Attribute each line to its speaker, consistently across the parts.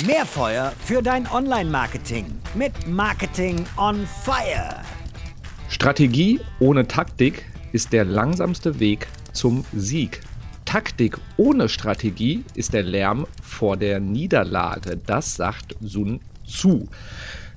Speaker 1: Mehr Feuer für dein Online-Marketing mit Marketing on Fire.
Speaker 2: Strategie ohne Taktik ist der langsamste Weg zum Sieg. Taktik ohne Strategie ist der Lärm vor der Niederlage. Das sagt Sun Tzu.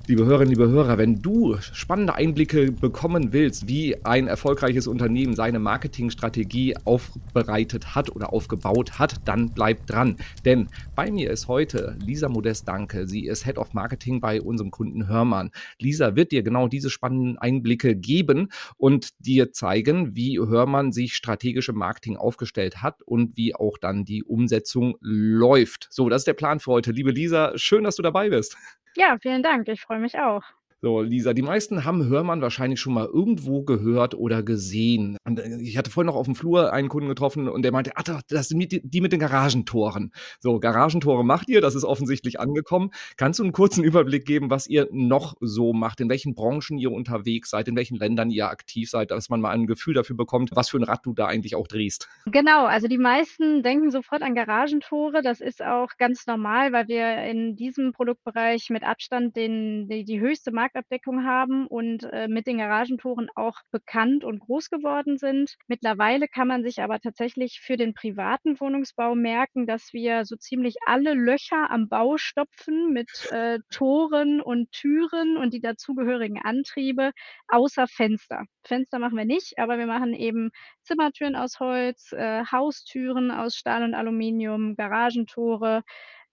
Speaker 2: Liebe Hörerinnen, liebe Hörer, wenn du spannende Einblicke bekommen willst, wie ein erfolgreiches Unternehmen seine Marketingstrategie aufbereitet hat oder aufgebaut hat, dann bleib dran. Denn bei mir ist heute Lisa Modest Danke. Sie ist Head of Marketing bei unserem Kunden Hörmann. Lisa wird dir genau diese spannenden Einblicke geben und dir zeigen, wie Hörmann sich strategische Marketing aufgestellt hat und wie auch dann die Umsetzung läuft. So, das ist der Plan für heute. Liebe Lisa, schön, dass du dabei bist.
Speaker 3: Ja, vielen Dank. Ich freue mich auch.
Speaker 2: So, Lisa, die meisten haben Hörmann wahrscheinlich schon mal irgendwo gehört oder gesehen. Und äh, ich hatte vorhin noch auf dem Flur einen Kunden getroffen und der meinte, ach, das sind die mit den Garagentoren. So, Garagentore macht ihr, das ist offensichtlich angekommen. Kannst du einen kurzen Überblick geben, was ihr noch so macht, in welchen Branchen ihr unterwegs seid, in welchen Ländern ihr aktiv seid, dass man mal ein Gefühl dafür bekommt, was für ein Rad du da eigentlich auch drehst?
Speaker 3: Genau, also die meisten denken sofort an Garagentore. Das ist auch ganz normal, weil wir in diesem Produktbereich mit Abstand den, die, die höchste Markt Marktabdeckung haben und äh, mit den Garagentoren auch bekannt und groß geworden sind. Mittlerweile kann man sich aber tatsächlich für den privaten Wohnungsbau merken, dass wir so ziemlich alle Löcher am Bau stopfen mit äh, Toren und Türen und die dazugehörigen Antriebe, außer Fenster. Fenster machen wir nicht, aber wir machen eben Zimmertüren aus Holz, äh, Haustüren aus Stahl und Aluminium, Garagentore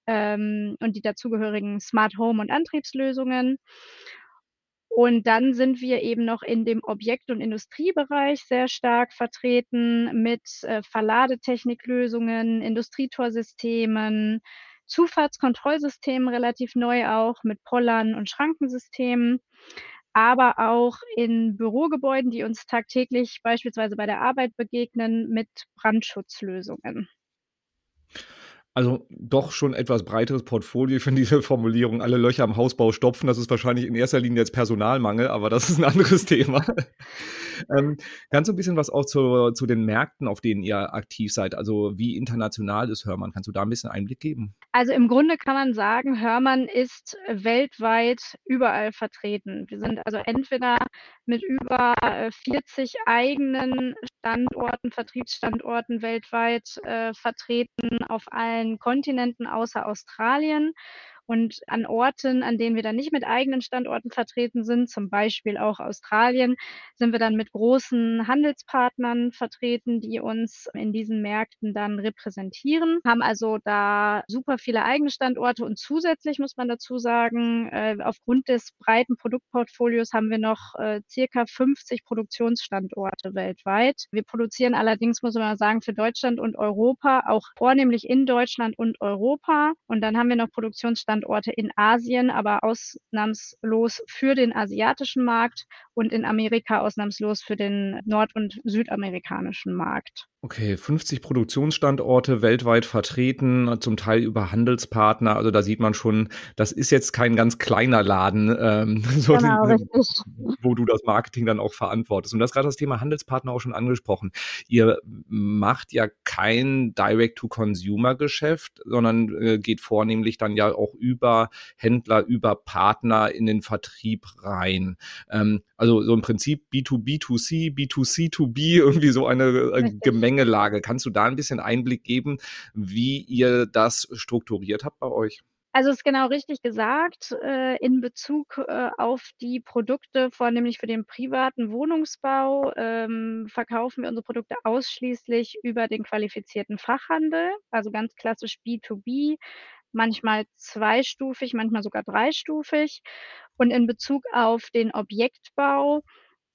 Speaker 3: ähm, und die dazugehörigen Smart Home und Antriebslösungen. Und dann sind wir eben noch in dem Objekt und Industriebereich sehr stark vertreten mit, äh, Verladetechniklösungen, Industrietorsystemen, Zufahrtskontrollsystemen relativ neu auch mit Pollern und Schrankensystemen, aber auch in Bürogebäuden, die uns tagtäglich beispielsweise bei der Arbeit begegnen, mit Brandschutzlösungen.
Speaker 2: Also doch schon etwas breiteres Portfolio. Finde diese Formulierung, alle Löcher am Hausbau stopfen, das ist wahrscheinlich in erster Linie jetzt Personalmangel, aber das ist ein anderes Thema. Ähm, kannst du ein bisschen was auch zu, zu den Märkten, auf denen ihr aktiv seid? Also wie international ist Hörmann? Kannst du da ein bisschen Einblick geben?
Speaker 3: Also im Grunde kann man sagen, Hörmann ist weltweit überall vertreten. Wir sind also entweder mit über 40 äh, eigenen Standorten, Vertriebsstandorten weltweit äh, vertreten auf allen Kontinenten außer Australien. Und an Orten, an denen wir dann nicht mit eigenen Standorten vertreten sind, zum Beispiel auch Australien, sind wir dann mit großen Handelspartnern vertreten, die uns in diesen Märkten dann repräsentieren, haben also da super viele eigene Standorte und zusätzlich muss man dazu sagen, äh, aufgrund des breiten Produktportfolios haben wir noch äh, circa 50 Produktionsstandorte weltweit. Wir produzieren allerdings, muss man sagen, für Deutschland und Europa, auch vornehmlich in Deutschland und Europa. Und dann haben wir noch Produktionsstandorte Standorte in Asien, aber ausnahmslos für den asiatischen Markt und in Amerika ausnahmslos für den nord- und südamerikanischen Markt.
Speaker 2: Okay, 50 Produktionsstandorte weltweit vertreten, zum Teil über Handelspartner. Also da sieht man schon, das ist jetzt kein ganz kleiner Laden, ähm, so genau, wo du das Marketing dann auch verantwortest. Und das gerade das Thema Handelspartner auch schon angesprochen. Ihr macht ja kein Direct-to-Consumer-Geschäft, sondern äh, geht vornehmlich dann ja auch über Händler, über Partner in den Vertrieb rein. Ähm, also so im Prinzip B2B2C, B2C2B, irgendwie so eine äh, Gemengelage. Kannst du da ein bisschen Einblick geben, wie ihr das strukturiert habt bei euch?
Speaker 3: Also ist genau richtig gesagt, äh, in Bezug äh, auf die Produkte, vornehmlich für den privaten Wohnungsbau, ähm, verkaufen wir unsere Produkte ausschließlich über den qualifizierten Fachhandel, also ganz klassisch B2B, manchmal zweistufig, manchmal sogar dreistufig. Und in Bezug auf den Objektbau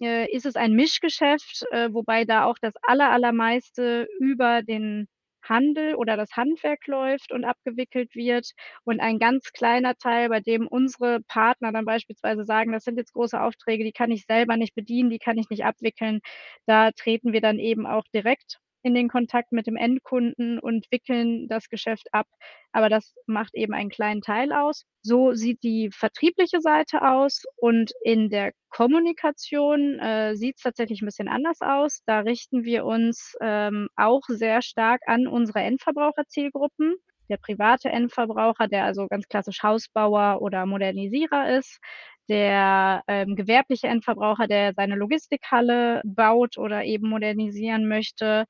Speaker 3: äh, ist es ein Mischgeschäft, äh, wobei da auch das aller, allermeiste über den Handel oder das Handwerk läuft und abgewickelt wird und ein ganz kleiner Teil, bei dem unsere Partner dann beispielsweise sagen, das sind jetzt große Aufträge, die kann ich selber nicht bedienen, die kann ich nicht abwickeln. Da treten wir dann eben auch direkt in den Kontakt mit dem Endkunden und wickeln das Geschäft ab. Aber das macht eben einen kleinen Teil aus. So sieht die vertriebliche Seite aus und in der Kommunikation äh, sieht es tatsächlich ein bisschen anders aus. Da richten wir uns ähm, auch sehr stark an unsere Endverbraucherzielgruppen. der private Endverbraucher, der also ganz klassisch Hausbauer oder Modernisierer ist, der ähm, gewerbliche Endverbraucher, der seine Logistikhalle baut oder eben modernisieren möchte,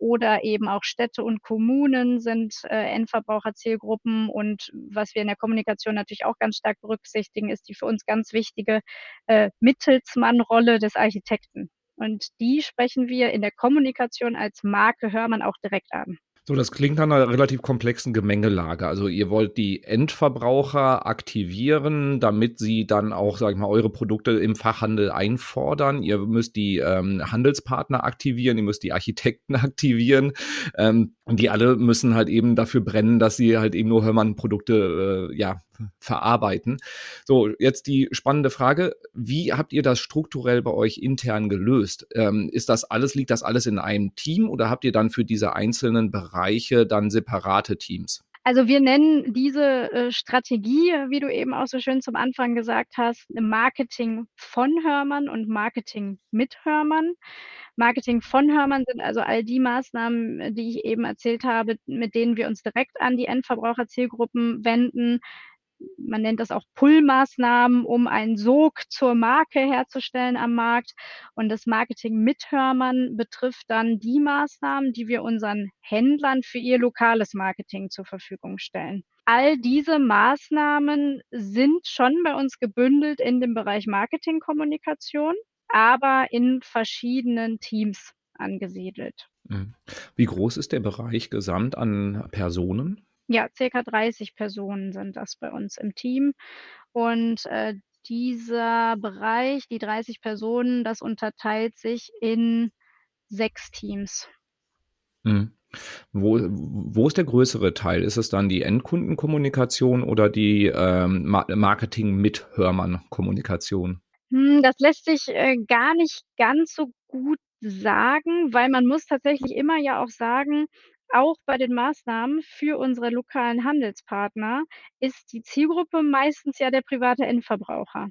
Speaker 3: oder eben auch Städte und Kommunen sind äh, Endverbraucherzielgruppen. Und was wir in der Kommunikation natürlich auch ganz stark berücksichtigen, ist die für uns ganz wichtige äh, Mittelsmannrolle des Architekten. Und die sprechen wir in der Kommunikation als Marke Hörmann auch direkt an.
Speaker 2: So, das klingt nach einer relativ komplexen Gemengelage. Also ihr wollt die Endverbraucher aktivieren, damit sie dann auch, sag ich mal, eure Produkte im Fachhandel einfordern. Ihr müsst die ähm, Handelspartner aktivieren, ihr müsst die Architekten aktivieren. Ähm, die alle müssen halt eben dafür brennen, dass sie halt eben nur Hörmann-Produkte äh, ja, verarbeiten. So, jetzt die spannende Frage, wie habt ihr das strukturell bei euch intern gelöst? Ähm, ist das alles, liegt das alles in einem Team oder habt ihr dann für diese einzelnen Bereiche dann separate Teams?
Speaker 3: Also wir nennen diese äh, Strategie, wie du eben auch so schön zum Anfang gesagt hast, Marketing von Hörmann und Marketing mit Hörmann. Marketing von Hörmann sind also all die Maßnahmen, die ich eben erzählt habe, mit denen wir uns direkt an die Endverbraucherzielgruppen wenden man nennt das auch Pull-Maßnahmen, um einen Sog zur Marke herzustellen am Markt. Und das Marketing mit Hörmann betrifft dann die Maßnahmen, die wir unseren Händlern für ihr lokales Marketing zur Verfügung stellen. All diese Maßnahmen sind schon bei uns gebündelt in dem Bereich Marketingkommunikation, aber in verschiedenen Teams angesiedelt.
Speaker 2: Mhm. Wie groß ist der Bereich gesamt an Personen?
Speaker 3: Ja, circa 30 Personen sind das bei uns im Team. Und äh, dieser Bereich, die 30 Personen, das unterteilt sich in sechs Teams.
Speaker 2: Mhm. Wo, wo ist der größere Teil? Ist es dann die Endkundenkommunikation oder die ähm, Marketing mit Hörmann-Kommunikation?
Speaker 3: Hm, das lässt sich äh, gar nicht ganz so gut sagen, weil man muss tatsächlich immer ja auch sagen, auch bei den Maßnahmen für unsere lokalen Handelspartner ist die Zielgruppe meistens ja der private Endverbraucher.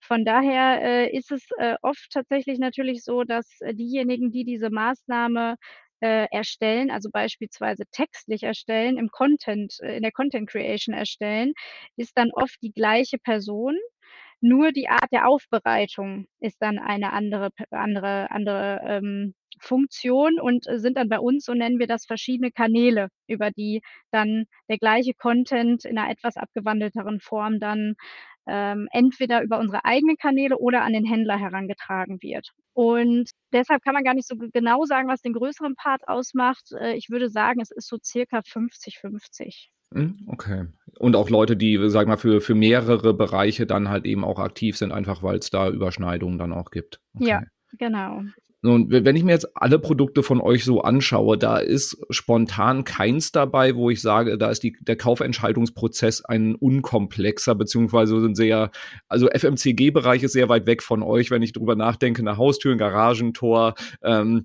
Speaker 3: Von daher, äh, ist es, äh, oft tatsächlich natürlich so, dass, äh, diejenigen, die diese Maßnahme, äh, erstellen, also beispielsweise textlich erstellen, im Content äh, in der Content Creation erstellen, ist dann oft die gleiche Person, nur die Art der Aufbereitung ist dann eine andere andere andere, ähm, Funktion und äh, sind dann bei uns, so nennen wir das, verschiedene Kanäle, über die dann der gleiche Content in einer etwas abgewandelteren Form dann, ähm, entweder über unsere eigenen Kanäle oder an den Händler herangetragen wird. Und deshalb kann man gar nicht so genau sagen, was den größeren Part ausmacht. Äh, ich würde sagen, es ist so circa 50-50.
Speaker 2: Hm, okay. Und auch Leute, die, sag mal, für, für mehrere Bereiche dann halt eben auch aktiv sind, einfach weil es da Überschneidungen dann auch gibt.
Speaker 3: Okay. Ja, genau.
Speaker 2: Und wenn ich mir jetzt alle Produkte von euch so anschaue, da ist spontan keins dabei, wo ich sage, da ist die, der Kaufentscheidungsprozess ein unkomplexer, beziehungsweise ein sehr, also FMCG-Bereich ist sehr weit weg von euch, wenn ich drüber nachdenke, eine Haustür, ein Garagentor, ähm,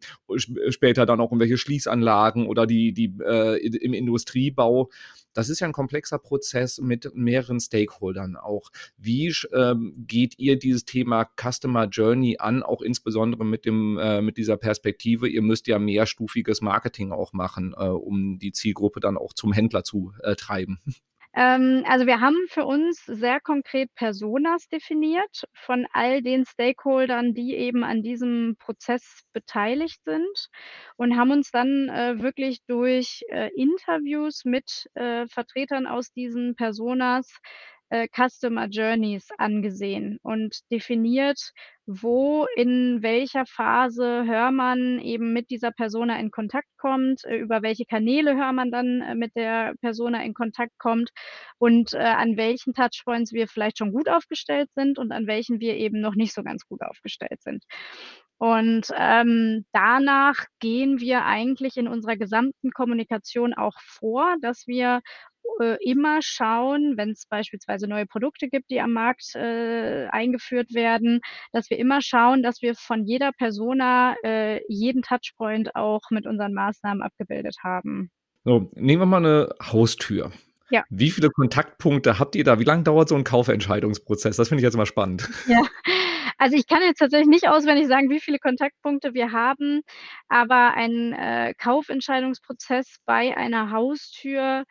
Speaker 2: später dann auch irgendwelche Schließanlagen oder die, die äh, im Industriebau das ist ja ein komplexer Prozess mit mehreren Stakeholdern auch. Wie ähm, geht ihr dieses Thema Customer Journey an, auch insbesondere mit dem äh, mit dieser Perspektive? Ihr müsst ja mehrstufiges Marketing auch machen, äh, um die Zielgruppe dann auch zum Händler zu äh, treiben.
Speaker 3: Ähm, also wir haben für uns sehr konkret Personas definiert von all den Stakeholdern, die eben an diesem Prozess beteiligt sind und haben uns dann äh, wirklich durch äh, Interviews mit äh, Vertretern aus diesen Personas äh, Customer Journeys angesehen und definiert, wo in welcher Phase Hörmann eben mit dieser Persona in Kontakt kommt, äh, über welche Kanäle Hörmann dann äh, mit der Persona in Kontakt kommt und äh, an welchen Touchpoints wir vielleicht schon gut aufgestellt sind und an welchen wir eben noch nicht so ganz gut aufgestellt sind. Und ähm, danach gehen wir eigentlich in unserer gesamten Kommunikation auch vor, dass wir äh, immer schauen, wenn es beispielsweise neue Produkte gibt, die am Markt äh, eingeführt werden, dass wir immer schauen, dass wir von jeder Persona äh, jeden Touchpoint auch mit unseren Maßnahmen abgebildet haben.
Speaker 2: So, nehmen wir mal eine Haustür. Ja. Wie viele Kontaktpunkte habt ihr da? Wie lange dauert so ein Kaufentscheidungsprozess? Das finde ich jetzt mal spannend.
Speaker 3: Ja, also ich kann jetzt tatsächlich nicht auswendig sagen, wie viele Kontaktpunkte wir haben, aber ein äh, Kaufentscheidungsprozess bei einer Haustür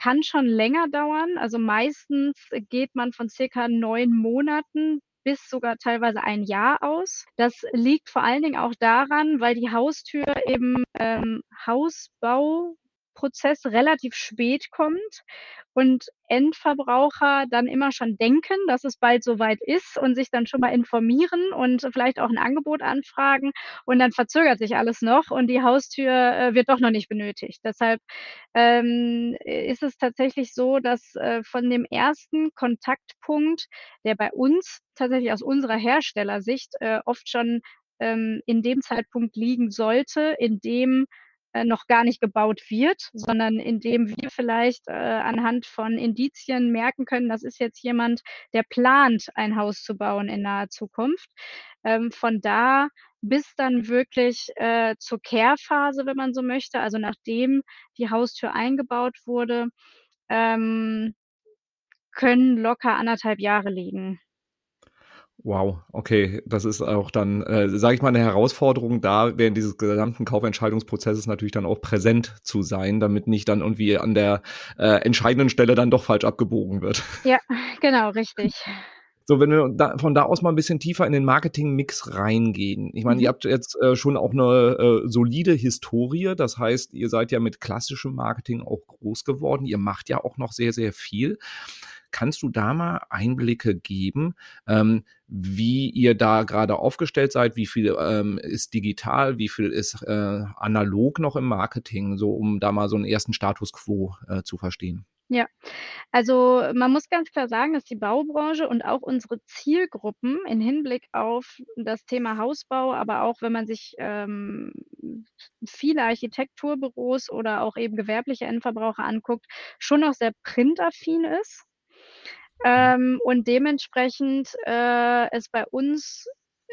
Speaker 3: kann schon länger dauern. Also meistens geht man von circa neun Monaten bis sogar teilweise ein Jahr aus. Das liegt vor allen Dingen auch daran, weil die Haustür im ähm, Hausbauprozess relativ spät kommt und Endverbraucher dann immer schon denken, dass es bald soweit ist und sich dann schon mal informieren und vielleicht auch ein Angebot anfragen und dann verzögert sich alles noch und die Haustür äh, wird doch noch nicht benötigt. Deshalb ähm, ist es tatsächlich so, dass äh, von dem ersten Kontaktpunkt, der bei uns tatsächlich aus unserer Herstellersicht äh, oft schon ähm, in dem Zeitpunkt liegen sollte, in dem noch gar nicht gebaut wird, sondern indem wir vielleicht äh, anhand von Indizien merken können, das ist jetzt jemand, der plant, ein Haus zu bauen in naher Zukunft. Ähm, von da bis dann wirklich äh, zur Kehrphase, wenn man so möchte, also nachdem die Haustür eingebaut wurde, ähm, können locker anderthalb Jahre liegen.
Speaker 2: Wow, okay, das ist auch dann, äh, sage ich mal, eine Herausforderung da, während dieses gesamten Kaufentscheidungsprozesses natürlich dann auch präsent zu sein, damit nicht dann irgendwie an der äh, entscheidenden Stelle dann doch falsch abgebogen wird.
Speaker 3: Ja, genau, richtig.
Speaker 2: So, wenn wir da, von da aus mal ein bisschen tiefer in den Marketing-Mix reingehen. Ich meine, mhm. ihr habt jetzt äh, schon auch eine äh, solide Historie. Das heißt, ihr seid ja mit klassischem Marketing auch groß geworden. Ihr macht ja auch noch sehr, sehr viel. Kannst du da mal Einblicke geben, ähm, wie ihr da gerade aufgestellt seid? Wie viel ähm, ist digital? Wie viel ist äh, analog noch im Marketing? So, um da mal so einen ersten Status quo äh, zu verstehen.
Speaker 3: Ja, also man muss ganz klar sagen, dass die Baubranche und auch unsere Zielgruppen in Hinblick auf das Thema Hausbau, aber auch wenn man sich ähm, viele Architekturbüros oder auch eben gewerbliche Endverbraucher anguckt, schon noch sehr printaffin ist. Ähm, und dementsprechend äh, es bei uns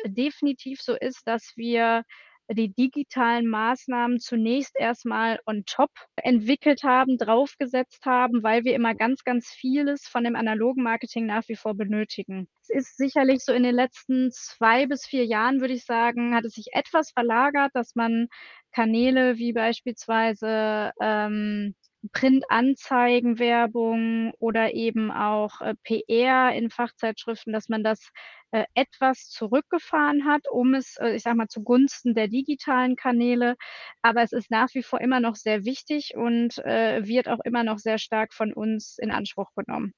Speaker 3: definitiv so ist, dass wir die digitalen Maßnahmen zunächst erstmal on top entwickelt haben, draufgesetzt haben, weil wir immer ganz, ganz vieles von dem analogen Marketing nach wie vor benötigen. Es ist sicherlich so in den letzten zwei bis vier Jahren, würde ich sagen, hat es sich etwas verlagert, dass man Kanäle wie beispielsweise ähm, Printanzeigenwerbung oder eben auch äh, PR in Fachzeitschriften, dass man das äh, etwas zurückgefahren hat, um es, äh, ich sage mal, zugunsten der digitalen Kanäle. Aber es ist nach wie vor immer noch sehr wichtig und äh, wird auch immer noch sehr stark von uns in Anspruch genommen.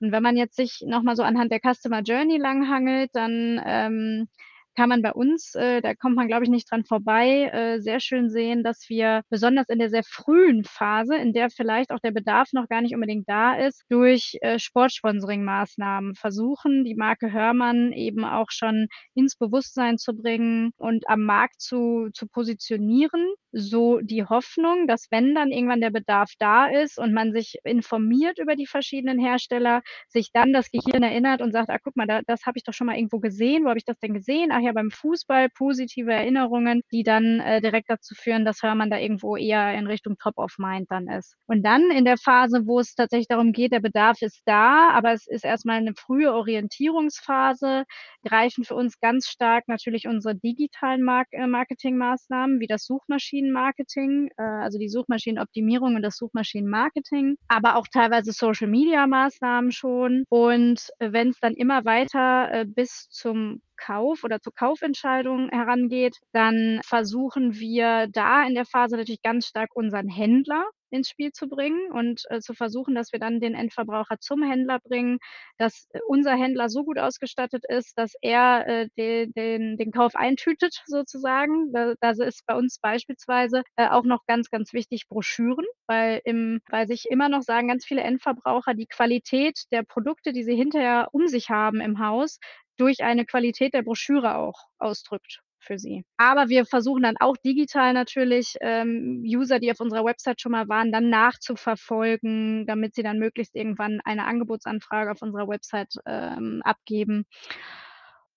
Speaker 3: Und wenn man jetzt sich nochmal so anhand der Customer Journey langhangelt, dann ähm, kann man bei uns, äh, da kommt man, glaube ich, nicht dran vorbei, äh, sehr schön sehen, dass wir besonders in der sehr frühen Phase, in der vielleicht auch der Bedarf noch gar nicht unbedingt da ist, durch äh, Sportsponsoring-Maßnahmen versuchen, die Marke Hörmann eben auch schon ins Bewusstsein zu bringen und am Markt zu, zu positionieren. So die Hoffnung, dass wenn dann irgendwann der Bedarf da ist und man sich informiert über die verschiedenen Hersteller, sich dann das Gehirn erinnert und sagt, ah, guck mal, da, das habe ich doch schon mal irgendwo gesehen, wo habe ich das denn gesehen? Ach ja beim Fußball positive Erinnerungen, die dann äh, direkt dazu führen, dass Hörmann da irgendwo eher in Richtung Top of Mind dann ist. Und dann in der Phase, wo es tatsächlich darum geht, der Bedarf ist da, aber es ist erstmal eine frühe Orientierungsphase, greifen für uns ganz stark natürlich unsere digitalen Mark äh, Marketingmaßnahmen wie das Suchmaschinenmarketing, äh, also die Suchmaschinenoptimierung und das Suchmaschinenmarketing, aber auch teilweise Social Media Maßnahmen schon. Und äh, wenn es dann immer weiter äh, bis zum Kauf oder zur Kaufentscheidung herangeht, dann versuchen wir da in der Phase natürlich ganz stark unseren Händler ins Spiel zu bringen und äh, zu versuchen, dass wir dann den Endverbraucher zum Händler bringen, dass äh, unser Händler so gut ausgestattet ist, dass er äh, den, den, den Kauf eintütet sozusagen. Da, ist bei uns beispielsweise äh, auch noch ganz, ganz wichtig Broschüren, weil, im, weil sich immer noch sagen ganz viele Endverbraucher, die Qualität der Produkte, die sie hinterher um sich haben im Haus, durch eine Qualität der Broschüre auch ausdrückt für sie. Aber wir versuchen dann auch digital natürlich ähm, User, die auf unserer Website schon mal waren, dann nachzuverfolgen, damit sie dann möglichst irgendwann eine Angebotsanfrage auf unserer Website ähm, abgeben.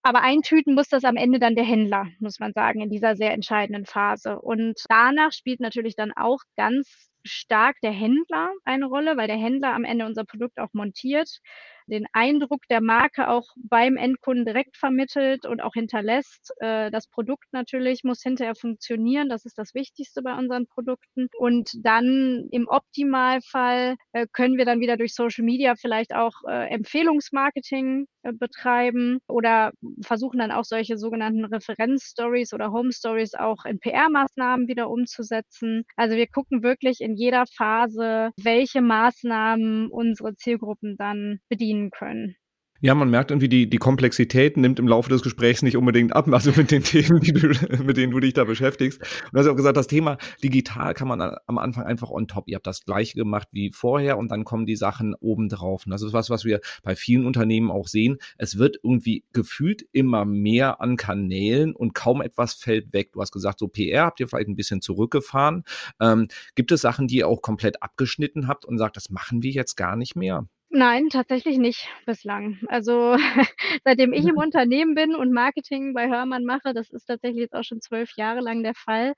Speaker 3: Aber eintüten muss das am Ende dann der Händler, muss man sagen, in dieser sehr entscheidenden Phase. Und danach spielt natürlich dann auch ganz stark der Händler eine Rolle, weil der Händler am Ende unser Produkt auch montiert den Eindruck der Marke auch beim Endkunden direkt vermittelt und auch hinterlässt. Äh, das Produkt natürlich muss hinterher funktionieren. Das ist das Wichtigste bei unseren Produkten. Und dann im Optimalfall äh, können wir dann wieder durch Social Media vielleicht auch äh, Empfehlungsmarketing betreiben oder versuchen dann auch solche sogenannten Referenzstories oder Home Stories auch in PR-Maßnahmen wieder umzusetzen. Also wir gucken wirklich in jeder Phase, welche Maßnahmen unsere Zielgruppen dann bedienen können.
Speaker 2: Ja, man merkt irgendwie, die, die Komplexität nimmt im Laufe des Gesprächs nicht unbedingt ab, also mit den Themen, du, mit denen du dich da beschäftigst. Und du hast auch gesagt, das Thema digital kann man am Anfang einfach on top. Ihr habt das gleiche gemacht wie vorher und dann kommen die Sachen obendrauf. Und das ist was, was wir bei vielen Unternehmen auch sehen. Es wird irgendwie gefühlt immer mehr an Kanälen und kaum etwas fällt weg. Du hast gesagt, so PR habt ihr vielleicht ein bisschen zurückgefahren. Ähm, gibt es Sachen, die ihr auch komplett abgeschnitten habt und sagt, das machen wir jetzt gar nicht mehr?
Speaker 3: Nein, tatsächlich nicht bislang. Also seitdem ich im Unternehmen bin und Marketing bei Hörmann mache, das ist tatsächlich jetzt auch schon zwölf Jahre lang der Fall,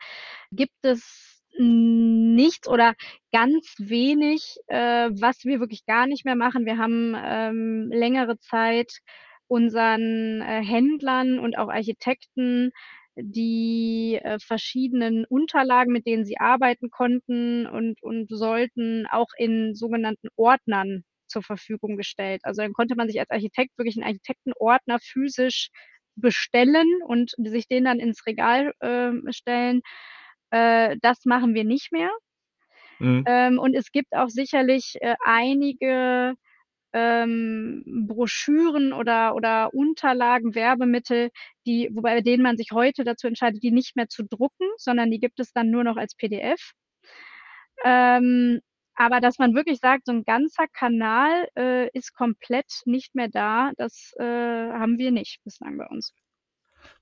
Speaker 3: gibt es nichts oder ganz wenig, äh, was wir wirklich gar nicht mehr machen. Wir haben ähm, längere Zeit unseren äh, Händlern und auch Architekten die äh, verschiedenen Unterlagen, mit denen sie arbeiten konnten und, und sollten, auch in sogenannten Ordnern zur Verfügung gestellt. Also dann konnte man sich als Architekt wirklich einen Architektenordner physisch bestellen und sich den dann ins Regal äh, stellen. Äh, das machen wir nicht mehr. Mhm. Ähm, und es gibt auch sicherlich äh, einige ähm, Broschüren oder, oder Unterlagen, Werbemittel, die, wobei denen man sich heute dazu entscheidet, die nicht mehr zu drucken, sondern die gibt es dann nur noch als PDF. Ähm, aber dass man wirklich sagt, so ein ganzer Kanal, äh, ist komplett nicht mehr da, das, äh, haben wir nicht bislang bei uns.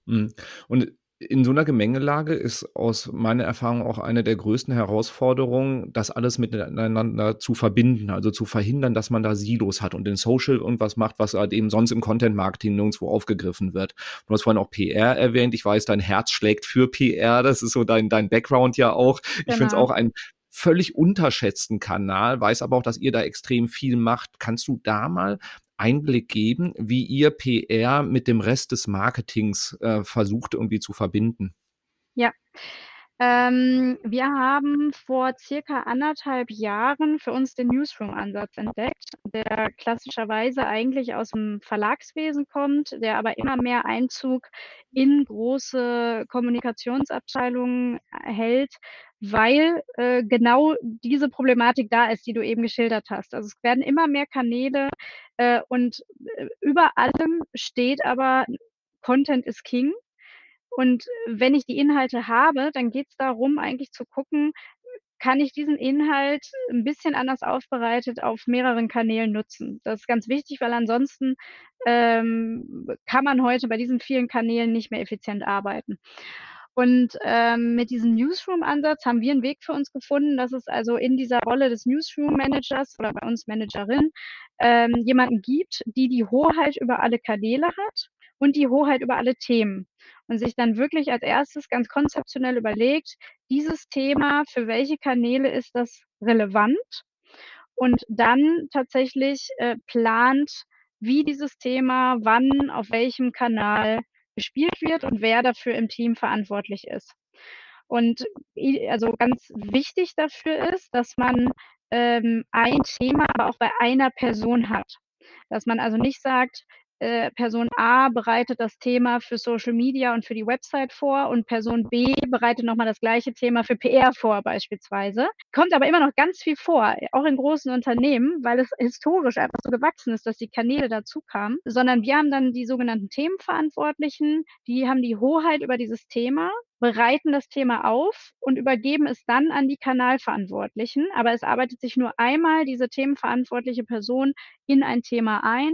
Speaker 2: Mhm. Und in so einer Gemengelage ist aus meiner Erfahrung auch eine der größten Herausforderungen, das alles miteinander zu verbinden, also zu verhindern, dass man da Silos hat und in Social irgendwas macht, was halt eben sonst im Content Marketing nirgendwo aufgegriffen wird. Du hast vorhin auch PR erwähnt. Ich weiß, dein Herz schlägt für PR. Das ist so dein, dein Background ja auch. Ich finde es genau. auch ein völlig unterschätzten Kanal, weiß aber auch, dass ihr da extrem viel macht. Kannst du da mal Einblick geben, wie ihr PR mit dem Rest des Marketings äh, versucht irgendwie zu verbinden?
Speaker 3: Ja, ähm, wir haben vor circa anderthalb Jahren für uns den Newsroom-Ansatz entdeckt, der klassischerweise eigentlich aus dem Verlagswesen kommt, der aber immer mehr Einzug in große Kommunikationsabteilungen hält, weil äh, genau diese Problematik da ist, die du eben geschildert hast. Also es werden immer mehr Kanäle äh, und äh, über allem steht aber Content is King. Und wenn ich die Inhalte habe, dann geht es darum, eigentlich zu gucken, kann ich diesen Inhalt ein bisschen anders aufbereitet auf mehreren Kanälen nutzen. Das ist ganz wichtig, weil ansonsten ähm, kann man heute bei diesen vielen Kanälen nicht mehr effizient arbeiten. Und ähm, mit diesem Newsroom-Ansatz haben wir einen Weg für uns gefunden, dass es also in dieser Rolle des Newsroom-Managers oder bei uns Managerin ähm, jemanden gibt, die die Hoheit über alle Kanäle hat und die Hoheit über alle Themen. Und sich dann wirklich als erstes ganz konzeptionell überlegt, dieses Thema, für welche Kanäle ist das relevant? Und dann tatsächlich äh, plant, wie dieses Thema wann auf welchem Kanal gespielt wird und wer dafür im Team verantwortlich ist. Und also ganz wichtig dafür ist, dass man ähm, ein Thema aber auch bei einer Person hat. Dass man also nicht sagt, äh, Person A bereitet das Thema für Social Media und für die Website vor und Person B bereitet nochmal das gleiche Thema für PR vor beispielsweise. Kommt aber immer noch ganz viel vor, auch in großen Unternehmen, weil es historisch einfach so gewachsen ist, dass die Kanäle dazu kamen, sondern wir haben dann die sogenannten Themenverantwortlichen, die haben die Hoheit über dieses Thema bereiten das Thema auf und übergeben es dann an die Kanalverantwortlichen. Aber es arbeitet sich nur einmal diese themenverantwortliche Person in ein Thema ein,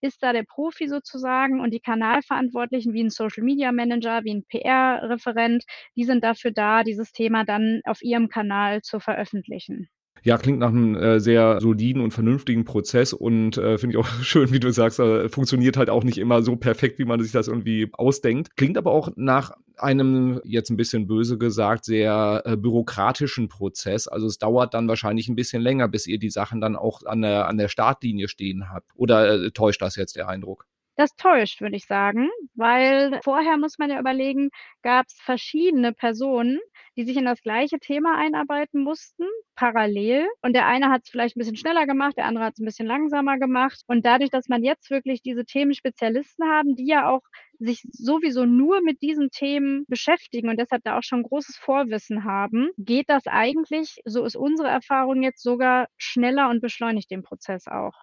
Speaker 3: ist da der Profi sozusagen und die Kanalverantwortlichen wie ein Social Media Manager, wie ein PR-Referent, die sind dafür da, dieses Thema dann auf ihrem Kanal zu veröffentlichen.
Speaker 2: Ja, klingt nach einem äh, sehr soliden und vernünftigen Prozess und äh, finde ich auch schön, wie du sagst, äh, funktioniert halt auch nicht immer so perfekt, wie man sich das irgendwie ausdenkt. Klingt aber auch nach einem, jetzt ein bisschen böse gesagt, sehr äh, bürokratischen Prozess. Also es dauert dann wahrscheinlich ein bisschen länger, bis ihr die Sachen dann auch an der, an der Startlinie stehen habt. Oder äh, täuscht das jetzt der Eindruck?
Speaker 3: Das täuscht, würde ich sagen, weil vorher muss man ja überlegen, gab es verschiedene Personen, die sich in das gleiche Thema einarbeiten mussten, parallel. Und der eine hat es vielleicht ein bisschen schneller gemacht, der andere hat es ein bisschen langsamer gemacht. Und dadurch, dass man jetzt wirklich diese Themenspezialisten haben, die ja auch sich sowieso nur mit diesen Themen beschäftigen und deshalb da auch schon großes Vorwissen haben, geht das eigentlich, so ist unsere Erfahrung jetzt sogar schneller und beschleunigt den Prozess auch.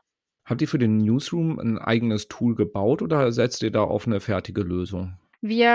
Speaker 2: Habt ihr für den Newsroom ein eigenes Tool gebaut oder setzt ihr da auf eine fertige Lösung?
Speaker 3: Wir äh,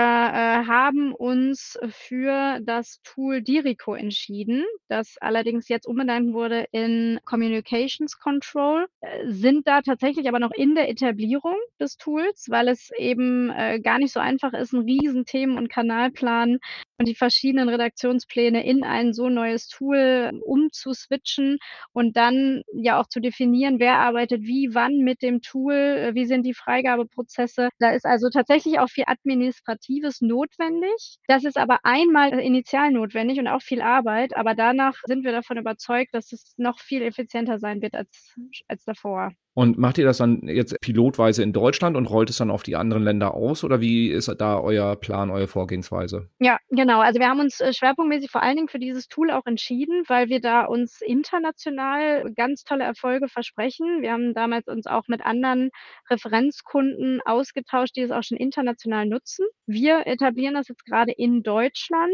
Speaker 3: haben uns für das Tool Dirico entschieden, das allerdings jetzt umbenannt wurde in Communications Control, äh, sind da tatsächlich aber noch in der Etablierung des Tools, weil es eben äh, gar nicht so einfach ist, einen riesen Themen- und Kanalplan und die verschiedenen Redaktionspläne in ein so neues Tool umzuswitchen und dann ja auch zu definieren, wer arbeitet wie, wann mit dem Tool, äh, wie sind die Freigabeprozesse. Da ist also tatsächlich auch viel Administratives notwendig. Das ist aber einmal initial notwendig und auch viel Arbeit, aber danach sind wir davon überzeugt, dass es noch viel effizienter sein wird als, als davor.
Speaker 2: Und macht ihr das dann jetzt pilotweise in Deutschland und rollt es dann auf die anderen Länder aus oder wie ist da euer Plan, eure Vorgehensweise?
Speaker 3: Ja, genau. Also wir haben uns äh, schwerpunktmäßig vor allen Dingen für dieses Tool auch entschieden, weil wir da uns international ganz tolle Erfolge versprechen. Wir haben damals uns auch mit anderen Referenzkunden ausgetauscht, die es auch schon international nutzen. Wir etablieren das jetzt gerade in Deutschland,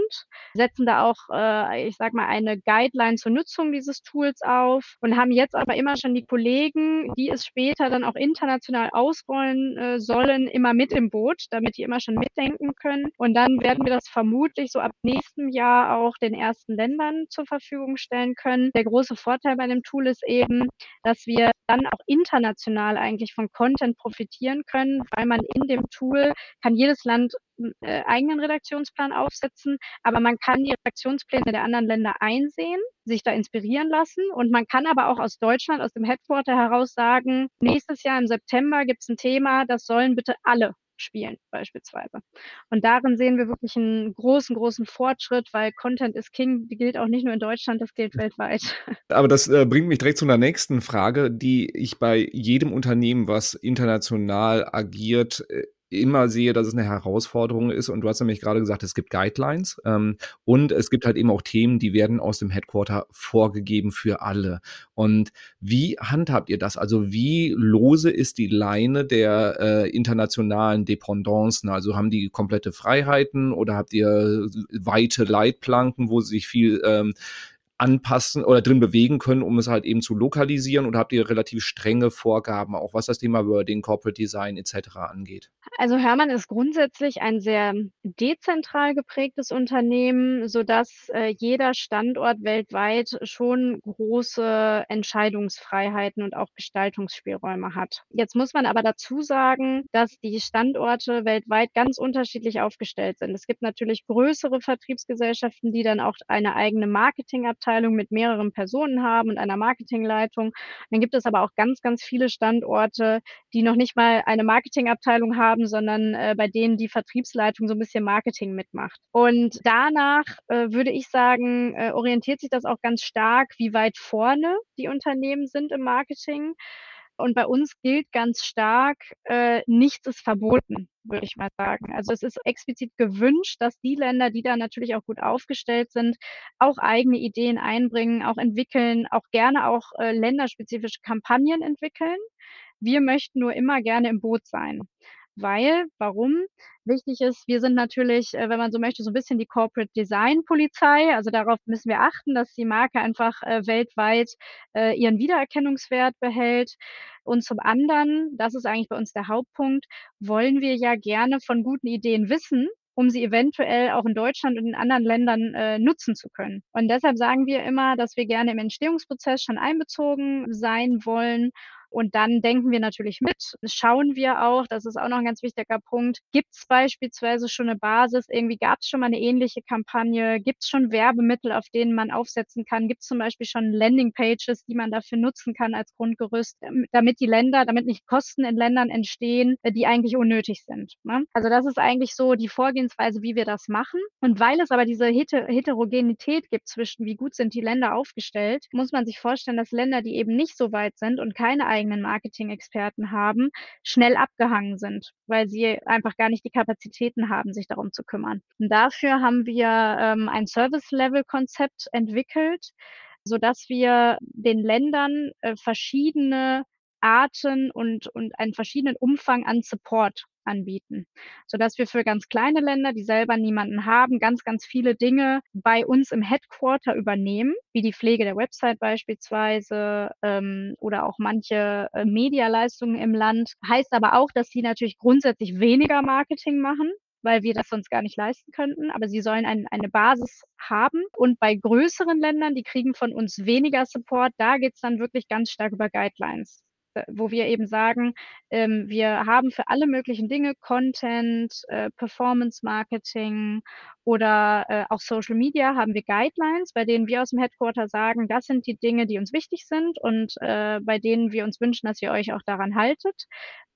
Speaker 3: setzen da auch, äh, ich sag mal, eine Guideline zur Nutzung dieses Tools auf und haben jetzt aber immer schon die Kollegen, die es später dann auch international ausrollen äh, sollen, immer mit im Boot, damit die immer schon mitdenken können. Und dann werden wir das vermutlich so ab nächstem Jahr auch den ersten Ländern zur Verfügung stellen können. Der große Vorteil bei dem Tool ist eben, dass wir dann auch international eigentlich von Content profitieren können, weil man in dem Tool kann jedes Land äh, eigenen Redaktionsplan aufsetzen, aber man kann die Redaktionspläne der anderen Länder einsehen, sich da inspirieren lassen und man kann aber auch aus Deutschland, aus dem Headquarter heraus sagen, nächstes Jahr im September gibt es ein Thema, das sollen bitte alle spielen beispielsweise. Und darin sehen wir wirklich einen großen, großen Fortschritt, weil Content is King gilt auch nicht nur in Deutschland, das gilt weltweit.
Speaker 2: Aber das äh, bringt mich direkt zu einer nächsten Frage, die ich bei jedem Unternehmen, was international agiert, äh, immer sehe, dass es eine Herausforderung ist. Und du hast nämlich gerade gesagt, es gibt Guidelines ähm, und es gibt halt eben auch Themen, die werden aus dem Headquarter vorgegeben für alle. Und wie handhabt ihr das? Also wie lose ist die Leine der äh, internationalen Dependancen? Also haben die komplette Freiheiten oder habt ihr weite Leitplanken, wo sich viel ähm, anpassen oder drin bewegen können, um es halt eben zu lokalisieren? Oder habt ihr relativ strenge Vorgaben, auch was das Thema Wording, Corporate Design etc. angeht?
Speaker 3: Also Hermann ist grundsätzlich ein sehr dezentral geprägtes Unternehmen, sodass äh, jeder Standort weltweit schon große Entscheidungsfreiheiten und auch Gestaltungsspielräume hat. Jetzt muss man aber dazu sagen, dass die Standorte weltweit ganz unterschiedlich aufgestellt sind. Es gibt natürlich größere Vertriebsgesellschaften, die dann auch eine eigene Marketingabteilung Abteilung mit mehreren Personen haben und einer Marketingleitung. Dann gibt es aber auch ganz, ganz viele Standorte, die noch nicht mal eine Marketingabteilung haben, sondern äh, bei denen die Vertriebsleitung so ein bisschen Marketing mitmacht. Und danach äh, würde ich sagen, äh, orientiert sich das auch ganz stark, wie weit vorne die Unternehmen sind im Marketing. Und bei uns gilt ganz stark, äh, nichts ist verboten, würde ich mal sagen. Also es ist explizit gewünscht, dass die Länder, die da natürlich auch gut aufgestellt sind, auch eigene Ideen einbringen, auch entwickeln, auch gerne auch äh, länderspezifische Kampagnen entwickeln. Wir möchten nur immer gerne im Boot sein weil, warum? Wichtig ist, wir sind natürlich, äh, wenn man so möchte, so ein bisschen die Corporate Design Polizei. Also darauf müssen wir achten, dass die Marke einfach äh, weltweit äh, ihren Wiedererkennungswert behält. Und zum anderen, das ist eigentlich bei uns der Hauptpunkt, wollen wir ja gerne von guten Ideen wissen um sie eventuell auch in Deutschland und in anderen Ländern äh, nutzen zu können. Und deshalb sagen wir immer, dass wir gerne im Entstehungsprozess schon einbezogen sein wollen Und dann denken wir natürlich mit, schauen wir auch, das ist auch noch ein ganz wichtiger Punkt, gibt es beispielsweise schon eine Basis, irgendwie gab es schon mal eine ähnliche Kampagne, gibt es schon Werbemittel, auf denen man aufsetzen kann, gibt es zum Beispiel schon Landingpages, die man dafür nutzen kann als Grundgerüst, ähm, damit die Länder, damit nicht Kosten in Ländern entstehen, äh, die eigentlich unnötig sind. Ne? Also das ist eigentlich so die Vorgehensweise, wie wir das machen. Und weil es aber diese Heterogenität gibt zwischen, wie gut sind die Länder aufgestellt, muss man sich vorstellen, dass Länder, die eben nicht so weit sind und keine eigenen Marketing-Experten haben, schnell abgehangen sind, weil sie einfach gar nicht die Kapazitäten haben, sich darum zu kümmern. Und dafür haben wir ähm, ein Service-Level-Konzept entwickelt, sodass wir den Ländern äh, verschiedene Arten und, und einen verschiedenen Umfang an Support anbieten, sodass wir für ganz kleine Länder, die selber niemanden haben, ganz, ganz viele Dinge bei uns im Headquarter übernehmen, wie die Pflege der Website beispielsweise ähm, oder auch manche äh, Medialeistungen im Land. Heißt aber auch, dass sie natürlich grundsätzlich weniger Marketing machen, weil wir das sonst gar nicht leisten könnten. Aber sie sollen ein, eine Basis haben. Und bei größeren Ländern, die kriegen von uns weniger Support, da geht es dann wirklich ganz stark über Guidelines. Äh, wo wir eben sagen, ähm, wir haben für alle möglichen Dinge Content, äh, Performance Marketing oder äh, auch Social Media haben wir Guidelines, bei denen wir aus dem Headquarter sagen, das sind die Dinge, die uns wichtig sind und äh, bei denen wir uns wünschen, dass ihr euch auch daran haltet.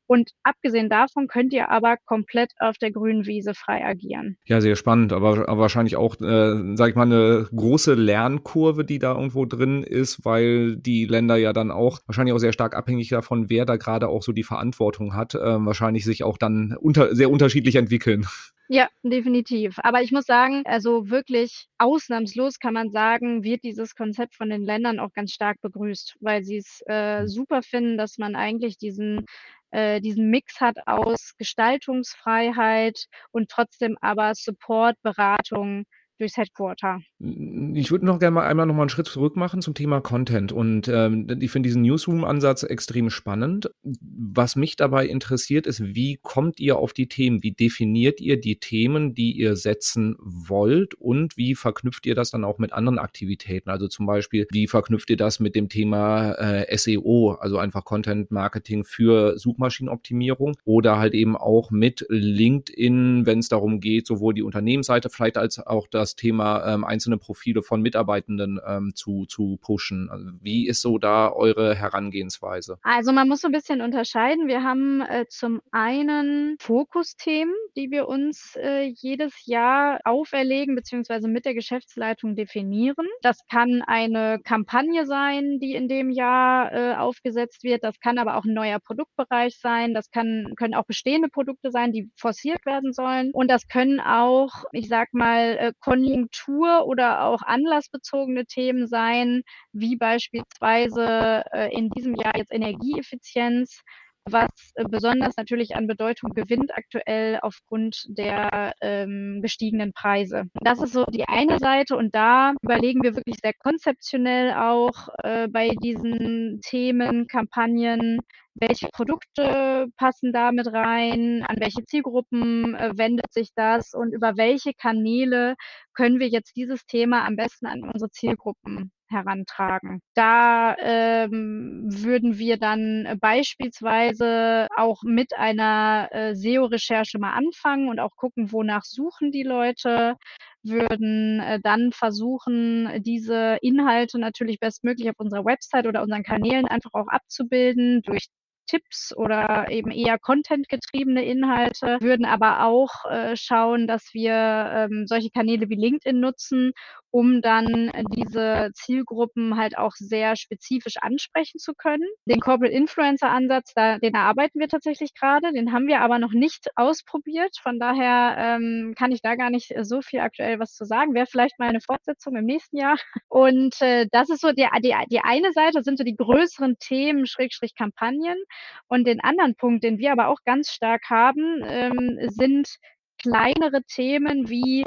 Speaker 3: Und abgesehen davon könnt ihr aber komplett auf der grünen Wiese frei agieren.
Speaker 2: Ja, sehr spannend, aber, aber wahrscheinlich auch, äh, sag ich mal, eine große Lernkurve, die da irgendwo drin ist, weil die Länder ja dann auch wahrscheinlich auch sehr stark abhängig davon, wer da gerade auch so die Verantwortung hat, äh, wahrscheinlich sich auch dann unter, sehr unterschiedlich entwickeln.
Speaker 3: Ja, definitiv. Aber ich muss sagen, also wirklich ausnahmslos kann man sagen, wird dieses Konzept von den Ländern auch ganz stark begrüßt, weil sie es äh, hm. super finden, dass man eigentlich diesen äh, diesen Mix hat aus Gestaltungsfreiheit und trotzdem aber Support, Beratung durchs Headquarter.
Speaker 2: Ich würde noch gerne mal einmal noch mal einen Schritt zurück machen zum Thema Content und ähm, ich finde diesen Newsroom-Ansatz extrem spannend. Was mich dabei interessiert, ist, wie kommt ihr auf die Themen? Wie definiert ihr die Themen, die ihr setzen wollt und wie verknüpft ihr das dann auch mit anderen Aktivitäten? Also zum Beispiel, wie verknüpft ihr das mit dem Thema äh, SEO, also einfach Content Marketing für Suchmaschinenoptimierung oder halt eben auch mit LinkedIn, wenn es darum geht, sowohl die Unternehmensseite vielleicht als auch das das Thema ähm, einzelne Profile von Mitarbeitenden ähm, zu, zu pushen. Also wie ist so da eure Herangehensweise?
Speaker 3: Also man muss so ein bisschen unterscheiden. Wir haben äh, zum einen Fokusthemen, die wir uns äh, jedes Jahr auferlegen beziehungsweise mit der Geschäftsleitung definieren. Das kann eine Kampagne sein, die in dem Jahr äh, aufgesetzt wird. Das kann aber auch ein neuer Produktbereich sein. Das kann, können auch bestehende Produkte sein, die forciert werden sollen. Und das können auch, ich sag mal, äh, Konjunktur oder auch anlassbezogene Themen sein, wie beispielsweise äh, in diesem Jahr jetzt Energieeffizienz, was äh, besonders natürlich an Bedeutung gewinnt aktuell aufgrund der ähm, gestiegenen Preise. Das ist so die eine Seite und da überlegen wir wirklich sehr konzeptionell auch äh, bei diesen Themen, Kampagnen, welche Produkte passen da mit rein, an welche Zielgruppen äh, wendet sich das und über welche Kanäle können wir jetzt dieses Thema am besten an unsere Zielgruppen herantragen. Da ähm, würden wir dann beispielsweise auch mit einer äh, SEO-Recherche mal anfangen und auch gucken, wonach suchen die Leute, würden äh, dann versuchen, diese Inhalte natürlich bestmöglich auf unserer Website oder unseren Kanälen einfach auch abzubilden durch Tipps oder eben eher contentgetriebene Inhalte, würden aber auch äh, schauen, dass wir ähm, solche Kanäle wie LinkedIn nutzen, um dann diese Zielgruppen halt auch sehr spezifisch ansprechen zu können. Den Corporate Influencer Ansatz, da, den erarbeiten wir tatsächlich gerade, den haben wir aber noch nicht ausprobiert. Von daher ähm, kann ich da gar nicht so viel aktuell was zu sagen. Wäre vielleicht mal eine Fortsetzung im nächsten Jahr. Und äh, das ist so die, die, die eine Seite, sind so die größeren Themen, Schrägstrich Kampagnen. Und den anderen Punkt, den wir aber auch ganz stark haben, ähm, sind kleinere Themen wie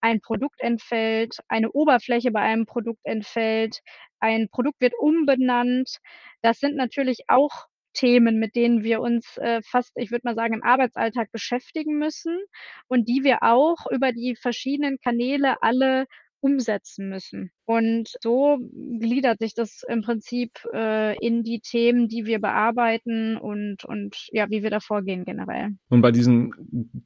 Speaker 3: ein Produkt entfällt, eine Oberfläche bei einem Produkt entfällt, ein Produkt wird umbenannt. Das sind natürlich auch Themen, mit denen wir uns äh, fast, ich würde mal sagen, im Arbeitsalltag beschäftigen müssen und die wir auch über die verschiedenen Kanäle alle umsetzen müssen. Und so gliedert sich das im Prinzip äh, in die Themen, die wir bearbeiten und, und ja, wie wir da vorgehen generell.
Speaker 2: Und bei diesen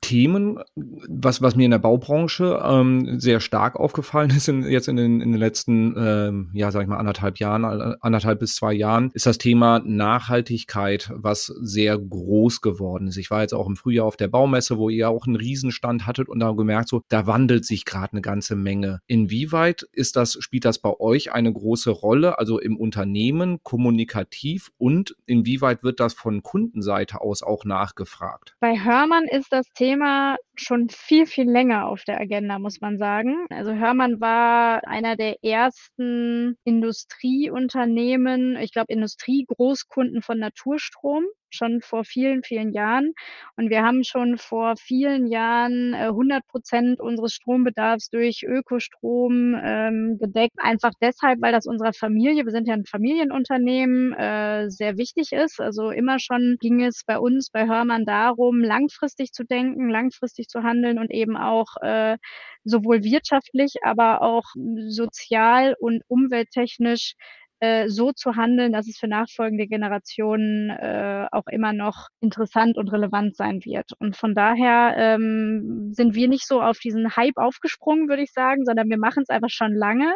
Speaker 2: Themen, was, was mir in der Baubranche ähm, sehr stark aufgefallen ist, in, jetzt in den, in den letzten, ähm, ja, sag ich mal, anderthalb Jahren, anderthalb bis zwei Jahren, ist das Thema Nachhaltigkeit, was sehr groß geworden ist. Ich war jetzt auch im Frühjahr auf der Baumesse, wo ihr auch einen Riesenstand hattet und da gemerkt, so, da wandelt sich gerade eine ganze Menge. Inwieweit ist das Spielt das bei euch eine große Rolle, also im Unternehmen, kommunikativ und inwieweit wird das von Kundenseite aus auch nachgefragt?
Speaker 3: Bei Hörmann ist das Thema schon viel, viel länger auf der Agenda, muss man sagen. Also Hörmann war einer der ersten Industrieunternehmen, ich glaube Industriegroßkunden von Naturstrom schon vor vielen, vielen Jahren. Und wir haben schon vor vielen Jahren äh, 100 Prozent unseres Strombedarfs durch Ökostrom ähm, gedeckt. Einfach deshalb, weil das unserer Familie, wir sind ja ein Familienunternehmen, äh, sehr wichtig ist. Also immer schon ging es bei uns, bei Hörmann darum, langfristig zu denken, langfristig zu handeln und eben auch äh, sowohl wirtschaftlich, aber auch sozial und umwelttechnisch äh, so zu handeln, dass es für nachfolgende Generationen äh, auch immer noch interessant und relevant sein wird. Und von daher ähm, sind wir nicht so auf diesen Hype aufgesprungen, würde ich sagen, sondern wir machen es einfach schon lange,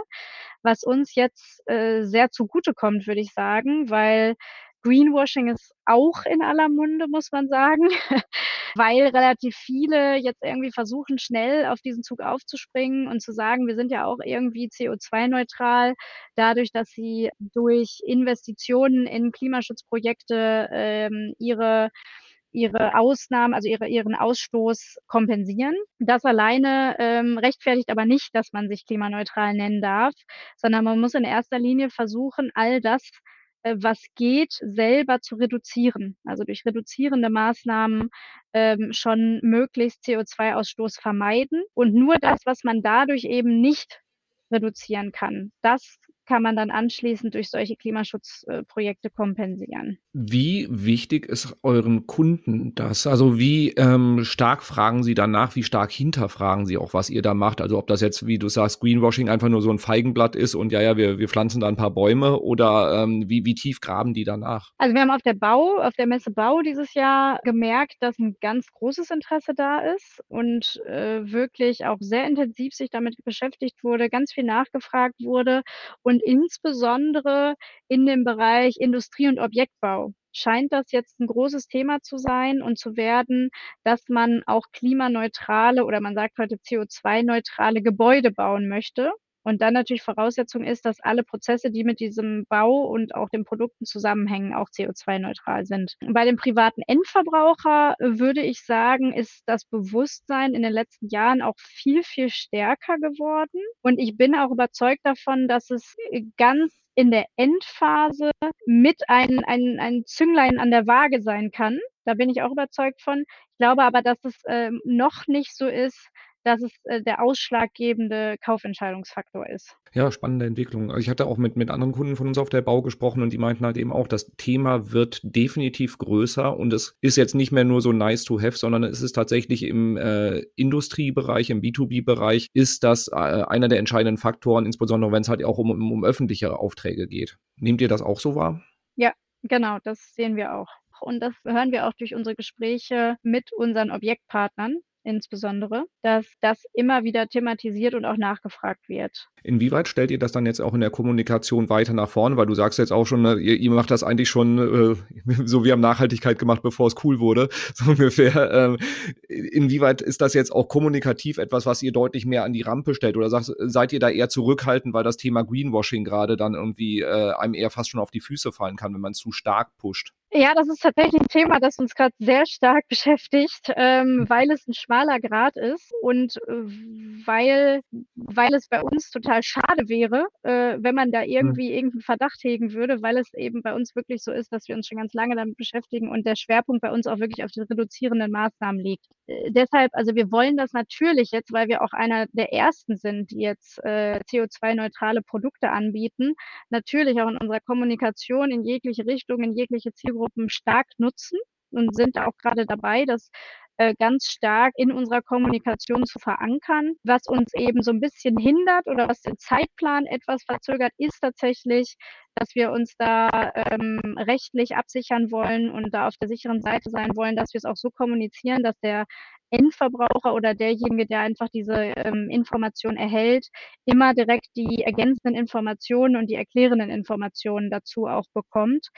Speaker 3: was uns jetzt äh, sehr zugutekommt, würde ich sagen, weil Greenwashing ist auch in aller Munde, muss man sagen, weil relativ viele jetzt irgendwie versuchen, schnell auf diesen Zug aufzuspringen und zu sagen, wir sind ja auch irgendwie CO2-neutral, dadurch, dass sie durch Investitionen in Klimaschutzprojekte ähm, ihre ihre Ausnahmen, also ihre, ihren Ausstoß kompensieren. Das alleine ähm, rechtfertigt aber nicht, dass man sich klimaneutral nennen darf, sondern man muss in erster Linie versuchen, all das äh, was geht, selber zu reduzieren. Also durch reduzierende Maßnahmen ähm, schon möglichst CO2-Ausstoß vermeiden. Und nur das, was man dadurch eben nicht reduzieren kann, das kann man dann anschließend durch solche Klimaschutzprojekte kompensieren.
Speaker 2: Wie wichtig ist euren Kunden das? Also wie ähm, stark fragen sie danach, wie stark hinterfragen sie auch, was ihr da macht? Also ob das jetzt, wie du sagst, Greenwashing einfach nur so ein Feigenblatt ist und ja, ja, wir, wir pflanzen da ein paar Bäume oder ähm, wie, wie tief graben die danach?
Speaker 3: Also wir haben auf der Bau, auf der Messe Bau dieses Jahr gemerkt, dass ein ganz großes Interesse da ist und äh, wirklich auch sehr intensiv sich damit beschäftigt wurde, ganz viel nachgefragt wurde und und insbesondere in dem Bereich Industrie und Objektbau scheint das jetzt ein großes Thema zu sein und zu werden, dass man auch klimaneutrale oder man sagt heute CO2-neutrale Gebäude bauen möchte. Und dann natürlich Voraussetzung ist, dass alle Prozesse, die mit diesem Bau und auch den Produkten zusammenhängen, auch CO2-neutral sind. Bei dem privaten Endverbraucher würde ich sagen, ist das Bewusstsein in den letzten Jahren auch viel, viel stärker geworden. Und ich bin auch überzeugt davon, dass es ganz in der Endphase mit ein, ein, ein Zünglein an der Waage sein kann. Da bin ich auch überzeugt von. Ich glaube aber, dass es äh, noch nicht so ist, dass es äh, der ausschlaggebende Kaufentscheidungsfaktor ist.
Speaker 2: Ja, spannende Entwicklung. Also ich hatte auch mit, mit anderen Kunden von uns auf der Bau gesprochen und die meinten halt eben auch, das Thema wird definitiv größer und es ist jetzt nicht mehr nur so nice to have, sondern es ist tatsächlich im äh, Industriebereich, im B2B-Bereich, ist das äh, einer der entscheidenden Faktoren, insbesondere wenn es halt auch um, um, um öffentliche Aufträge geht. Nehmt ihr das auch so wahr?
Speaker 3: Ja, genau, das sehen wir auch. Und das hören wir auch durch unsere Gespräche mit unseren Objektpartnern, insbesondere, dass das immer wieder thematisiert und auch nachgefragt wird.
Speaker 2: Inwieweit stellt ihr das dann jetzt auch in der Kommunikation weiter nach vorne? Weil du sagst jetzt auch schon, ne, ihr, ihr macht das eigentlich schon äh, so wie haben Nachhaltigkeit gemacht, bevor es cool wurde, so ungefähr. Ähm, inwieweit ist das jetzt auch kommunikativ etwas, was ihr deutlich mehr an die Rampe stellt? Oder sagt, seid ihr da eher zurückhaltend, weil das Thema Greenwashing gerade dann irgendwie äh, einem eher fast schon auf die Füße fallen kann, wenn man zu stark pusht?
Speaker 3: Ja, das ist tatsächlich ein Thema, das uns gerade sehr stark beschäftigt, ähm, weil es ein schmaler Grad ist und äh, weil, weil es bei uns total schade wäre, äh, wenn man da hm. irgendwie irgendeinen Verdacht hegen würde, weil es eben bei uns wirklich so ist, dass wir uns schon ganz lange damit beschäftigen und der Schwerpunkt bei uns auch wirklich auf den reduzierenden Maßnahmen liegt. Äh, deshalb, also wir wollen das natürlich jetzt, weil wir auch einer der ersten sind, die jetzt äh, CO2-neutrale Produkte anbieten, natürlich auch in unserer Kommunikation in jegliche Richtung, in jegliche Zielgruppe Zielgruppen stark nutzen und sind auch gerade dabei, das äh, ganz stark in unserer Kommunikation zu verankern. Was uns eben so ein bisschen hindert oder was den Zeitplan etwas verzögert, ist tatsächlich, dass wir uns da ähm, rechtlich absichern wollen und da auf der sicheren Seite sein wollen, dass wir es auch so kommunizieren, dass der Endverbraucher oder derjenige, der einfach diese ähm, Information erhält, immer direkt die ergänzenden Informationen und die erklärenden Informationen dazu auch bekommt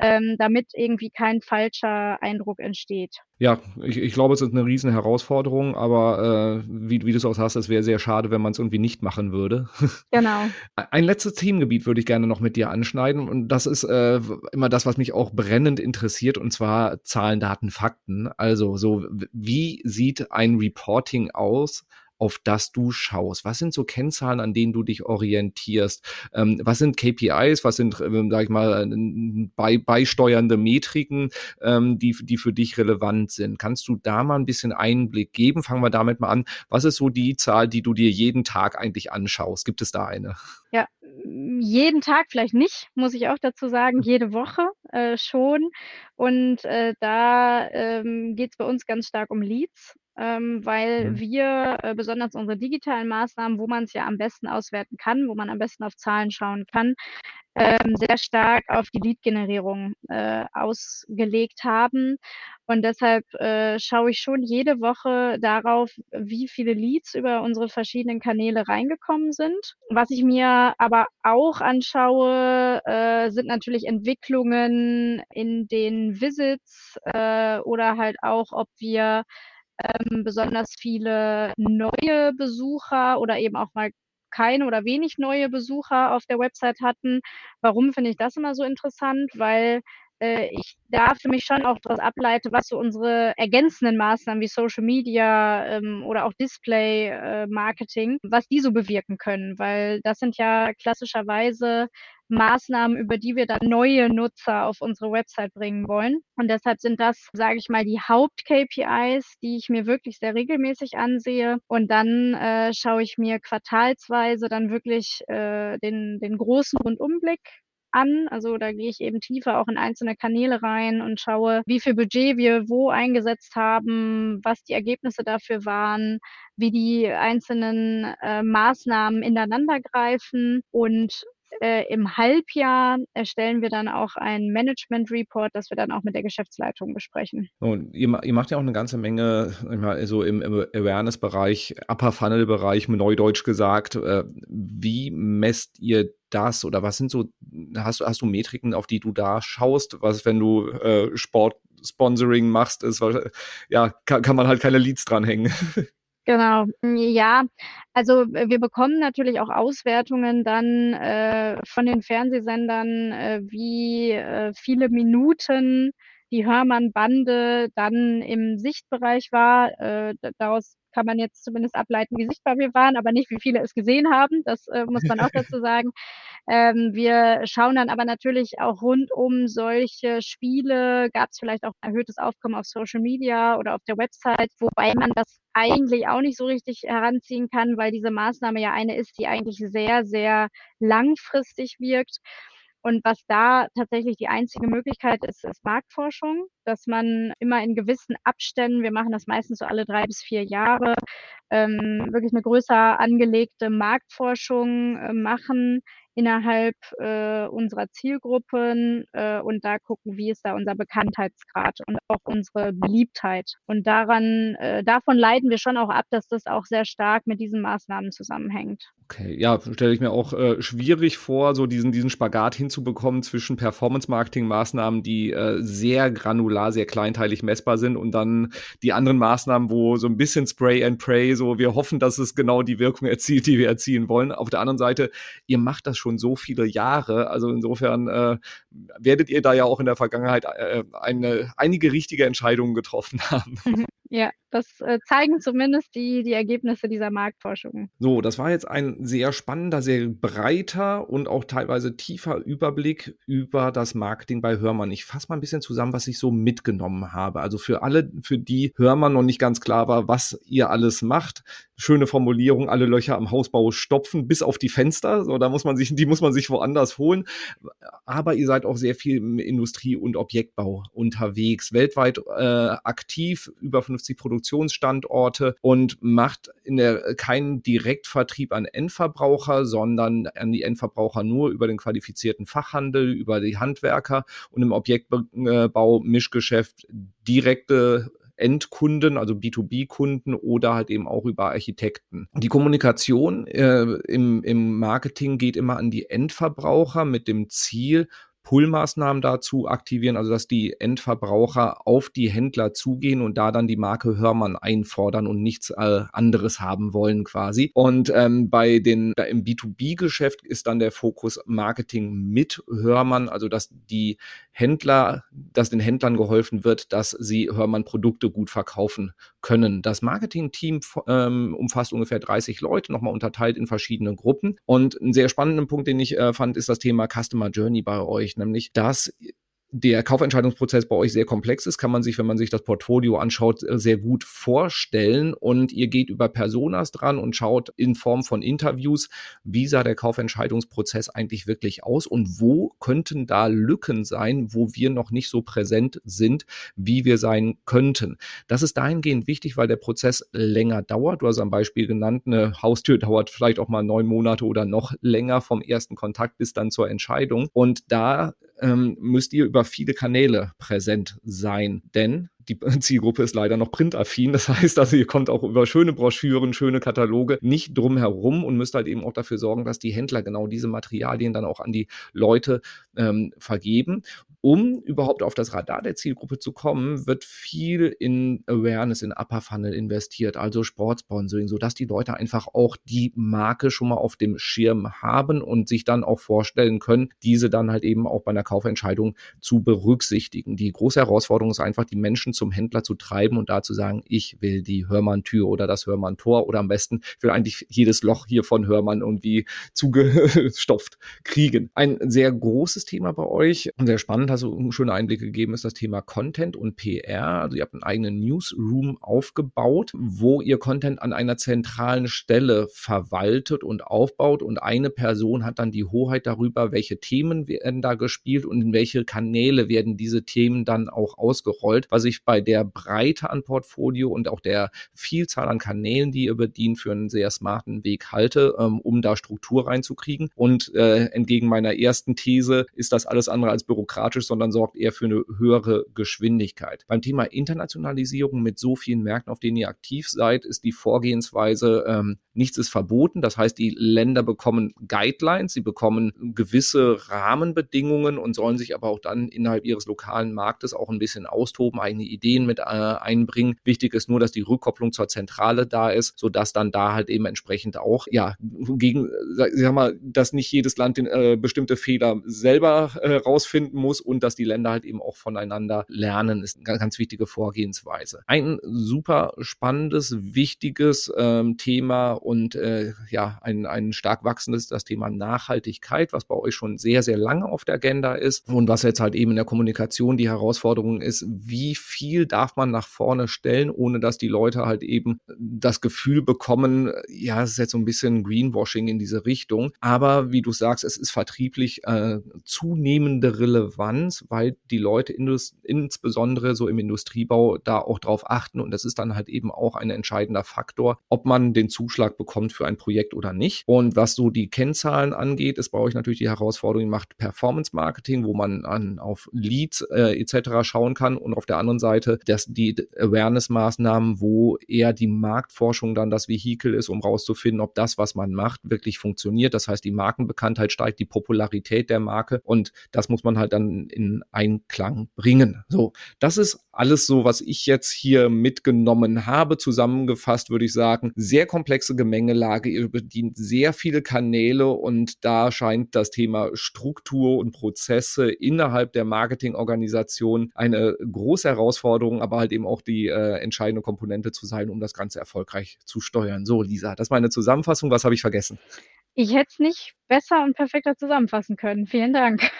Speaker 3: ähm, damit irgendwie kein falscher Eindruck entsteht.
Speaker 2: Ja, ich, ich glaube, es ist eine riesen Herausforderung, aber äh, wie, wie du es auch sagst, es wäre sehr schade, wenn man es irgendwie nicht machen würde.
Speaker 3: Genau.
Speaker 2: Ein letztes Themengebiet würde ich gerne noch mit dir anschneiden und das ist äh, immer das, was mich auch brennend interessiert und zwar Zahlen, Daten, Fakten. Also so, wie sieht ein Reporting aus? auf das du schaust? Was sind so Kennzahlen, an denen du dich orientierst? Ähm, was sind KPIs? Was sind, ähm, sag ich mal, bei, beisteuernde Metriken, ähm, die, die für dich relevant sind? Kannst du da mal ein bisschen Einblick geben? Fangen wir damit mal an. Was ist so die Zahl, die du dir jeden Tag eigentlich anschaust? Gibt es da eine?
Speaker 3: Ja, jeden Tag vielleicht nicht, muss ich auch dazu sagen, jede Woche äh, schon. Und äh, da ähm, geht es bei uns ganz stark um Leads ähm, weil mhm. wir äh, besonders unsere digitalen Maßnahmen, wo man es ja am besten auswerten kann, wo man am besten auf Zahlen schauen kann, ähm, sehr stark auf die Lead-Generierung äh, ausgelegt haben. Und deshalb äh, schaue ich schon jede Woche darauf, wie viele Leads über unsere verschiedenen Kanäle reingekommen sind. Was ich mir aber auch anschaue, äh, sind natürlich Entwicklungen in den Visits äh, oder halt auch, ob wir ähm, besonders viele neue Besucher oder eben auch mal keine oder wenig neue Besucher auf der Website hatten. Warum finde ich das immer so interessant? Weil ich da für mich schon auch daraus ableite, was so unsere ergänzenden Maßnahmen wie Social Media ähm, oder auch Display äh, Marketing, was die so bewirken können, weil das sind ja klassischerweise Maßnahmen, über die wir dann neue Nutzer auf unsere Website bringen wollen. Und deshalb sind das, sage ich mal, die Haupt-KPIs, die ich mir wirklich sehr regelmäßig ansehe. Und dann äh, schaue ich mir quartalsweise dann wirklich äh, den, den großen Rundumblick an. Also da gehe ich eben tiefer auch in einzelne Kanäle rein und schaue, wie viel Budget wir wo eingesetzt haben, was die Ergebnisse dafür waren, wie die einzelnen äh, Maßnahmen ineinander greifen und äh, im Halbjahr erstellen wir dann auch einen Management Report, das wir dann auch mit der Geschäftsleitung besprechen.
Speaker 2: Und ihr, ihr macht ja auch eine ganze Menge, so im, im Awareness-Bereich, Upper Funnel-Bereich, neudeutsch gesagt. Äh, wie messt ihr das oder was sind so, hast, hast du Metriken, auf die du da schaust? Was, wenn du äh, Sport-Sponsoring machst, ist, ja, kann, kann man halt keine Leads dranhängen.
Speaker 3: Genau, hm, ja. Also wir bekommen natürlich auch Auswertungen dann äh, von den Fernsehsendern, äh, wie äh, viele Minuten die Hörmann-Bande dann im Sichtbereich war. Äh, daraus kann man jetzt zumindest ableiten, wie sichtbar wir waren, aber nicht, wie viele es gesehen haben. Das äh, muss man auch dazu sagen. Ähm, wir schauen dann aber natürlich auch rund um solche Spiele. Gab es vielleicht auch ein erhöhtes Aufkommen auf Social Media oder auf der Website, wobei man das eigentlich auch nicht so richtig heranziehen kann, weil diese Maßnahme ja eine ist, die eigentlich sehr, sehr langfristig wirkt. Und was da tatsächlich die einzige Möglichkeit ist, ist Marktforschung, dass man immer in gewissen Abständen, wir machen das meistens so alle drei bis vier Jahre, ähm, wirklich eine größer angelegte Marktforschung äh, machen, innerhalb äh, unserer Zielgruppen äh, und da gucken, wie ist da unser Bekanntheitsgrad und auch unsere Beliebtheit. Und daran, äh, davon leiten wir schon auch ab, dass das auch sehr stark mit diesen Maßnahmen zusammenhängt.
Speaker 2: Okay, ja, stelle ich mir auch äh, schwierig vor, so diesen, diesen Spagat hinzubekommen zwischen Performance-Marketing-Maßnahmen, die äh, sehr granular, sehr kleinteilig messbar sind und dann die anderen Maßnahmen, wo so ein bisschen Spray and Pray, so wir hoffen, dass es genau die Wirkung erzielt, die wir erzielen wollen. Auf der anderen Seite, ihr macht das schon so viele Jahre. Also insofern äh, werdet ihr da ja auch in der Vergangenheit äh, eine, einige richtige Entscheidungen getroffen haben.
Speaker 3: Ja, das äh, zeigen zumindest die, die Ergebnisse dieser Marktforschung.
Speaker 2: So, das war jetzt ein sehr spannender, sehr breiter und auch teilweise tiefer Überblick über das Marketing bei Hörmann. Ich fasse mal ein bisschen zusammen, was ich so mitgenommen habe. Also für alle, für die Hörmann noch nicht ganz klar war, was ihr alles macht. Schöne Formulierung, alle Löcher am Hausbau stopfen, bis auf die Fenster. So, da muss man sich, die muss man sich woanders holen. Aber ihr seid auch sehr viel im Industrie- und Objektbau unterwegs, weltweit äh, aktiv, über 50 250 Produktionsstandorte und macht in der keinen Direktvertrieb an Endverbraucher, sondern an die Endverbraucher nur über den qualifizierten Fachhandel, über die Handwerker und im Objektbau Mischgeschäft direkte Endkunden, also B2B-Kunden oder halt eben auch über Architekten. Die Kommunikation äh, im, im Marketing geht immer an die Endverbraucher mit dem Ziel, Pull-Maßnahmen dazu aktivieren, also dass die Endverbraucher auf die Händler zugehen und da dann die Marke Hörmann einfordern und nichts äh, anderes haben wollen quasi. Und ähm, bei den im B2B-Geschäft ist dann der Fokus Marketing mit Hörmann, also dass die Händler, dass den Händlern geholfen wird, dass sie Hörmann Produkte gut verkaufen können. Das Marketing-Team ähm, umfasst ungefähr 30 Leute, nochmal unterteilt in verschiedene Gruppen. Und ein sehr spannender Punkt, den ich äh, fand, ist das Thema Customer Journey bei euch nämlich dass der Kaufentscheidungsprozess bei euch sehr komplex ist, kann man sich, wenn man sich das Portfolio anschaut, äh, sehr gut vorstellen. Und ihr geht über Personas dran und schaut in Form von Interviews, wie sah der Kaufentscheidungsprozess eigentlich wirklich aus und wo könnten da Lücken sein, wo wir noch nicht so präsent sind, wie wir sein könnten. Das ist dahingehend wichtig, weil der Prozess länger dauert. Du hast am Beispiel genannt, eine Haustür dauert vielleicht auch mal neun Monate oder noch länger vom ersten Kontakt bis dann zur Entscheidung. Und da ähm, müsst ihr über viele Kanäle präsent sein, denn die Zielgruppe ist leider noch printaffin. Das heißt also, ihr kommt auch über schöne Broschüren, schöne Kataloge nicht drum herum und müsst halt eben auch dafür sorgen, dass die Händler genau diese Materialien dann auch an die Leute ähm, vergeben. Um überhaupt auf das Radar der Zielgruppe zu kommen, wird viel in Awareness, in Upper Funnel investiert, also Sportsponsoring, sodass die Leute einfach auch die Marke schon mal auf dem Schirm haben und sich dann auch vorstellen können, diese dann halt eben auch bei einer Kaufentscheidung zu berücksichtigen. Die große Herausforderung ist einfach, die Menschen zum Händler zu treiben und da zu sagen, ich will die Hörmann-Tür oder das Hörmann-Tor oder am besten, ich will eigentlich jedes Loch hier von Hörmann irgendwie zugestopft kriegen. Ein sehr großes Thema bei euch sehr spannend, hast du schöne Einblicke gegeben, ist das Thema Content und PR. Also ihr habt einen eigenen Newsroom aufgebaut, wo ihr Content an einer zentralen Stelle verwaltet und aufbaut und eine Person hat dann die Hoheit darüber, welche Themen werden da gespielt und in welche Kanäle werden diese Themen dann auch ausgerollt, was ich bei der Breite an Portfolio und auch der Vielzahl an Kanälen, die ihr bedient, für einen sehr smarten Weg halte, ähm, um da Struktur reinzukriegen. Und äh, entgegen meiner ersten These ist das alles andere als bürokratisch, sondern sorgt eher für eine höhere Geschwindigkeit. Beim Thema Internationalisierung mit so vielen Märkten, auf denen ihr aktiv seid, ist die Vorgehensweise, ähm, nichts ist verboten. Das heißt, die Länder bekommen Guidelines, sie bekommen gewisse Rahmenbedingungen und sollen sich aber auch dann innerhalb ihres lokalen Marktes auch ein bisschen austoben, eigene Ideen mit äh, einbringen. Wichtig ist nur, dass die Rückkopplung zur Zentrale da ist, sodass dann da halt eben entsprechend auch, ja, gegen, sag mal, dass nicht jedes Land den, äh, bestimmte Fehler selber äh, rausfinden muss und dass die Länder halt eben auch voneinander lernen, ist eine ganz, ganz wichtige Vorgehensweise. Ein super spannendes, wichtiges ähm, Thema und äh, ja, ein, ein stark wachsendes, das Thema Nachhaltigkeit, was bei euch schon sehr, sehr lange auf der Agenda ist und was jetzt halt eben in der Kommunikation die Herausforderung ist, wie viel darf man nach vorne stellen, ohne dass die Leute halt eben das Gefühl bekommen, ja, es ist jetzt so ein bisschen Greenwashing in diese Richtung. Aber wie du sagst, es ist vertrieblich äh, zunehmende Relevanz, weil die Leute insbesondere so im Industriebau da auch drauf achten und das ist dann halt eben auch ein entscheidender Faktor, ob man den Zuschlag bekommt für ein Projekt oder nicht. Und was so die Kennzahlen angeht, ist bei euch natürlich die Herausforderung, macht Performance Marketing, wo man an, auf Leads äh, etc. schauen kann und auf der anderen Seite dass die Awareness-Maßnahmen, wo eher die Marktforschung dann das Vehikel ist, um rauszufinden, ob das, was man macht, wirklich funktioniert. Das heißt, die Markenbekanntheit steigt, die Popularität der Marke und das muss man halt dann in Einklang bringen. So, das ist alles so, was ich jetzt hier mitgenommen habe. Zusammengefasst würde ich sagen, sehr komplexe Gemengelage. Ihr bedient sehr viele Kanäle und da scheint das Thema Struktur und Prozesse innerhalb der Marketingorganisation eine große Herausforderung, aber halt eben auch die äh, entscheidende Komponente zu sein, um das Ganze erfolgreich zu steuern. So, Lisa, das ist meine Zusammenfassung. Was habe ich vergessen?
Speaker 3: Ich hätte es nicht besser und perfekter zusammenfassen können. Vielen Dank.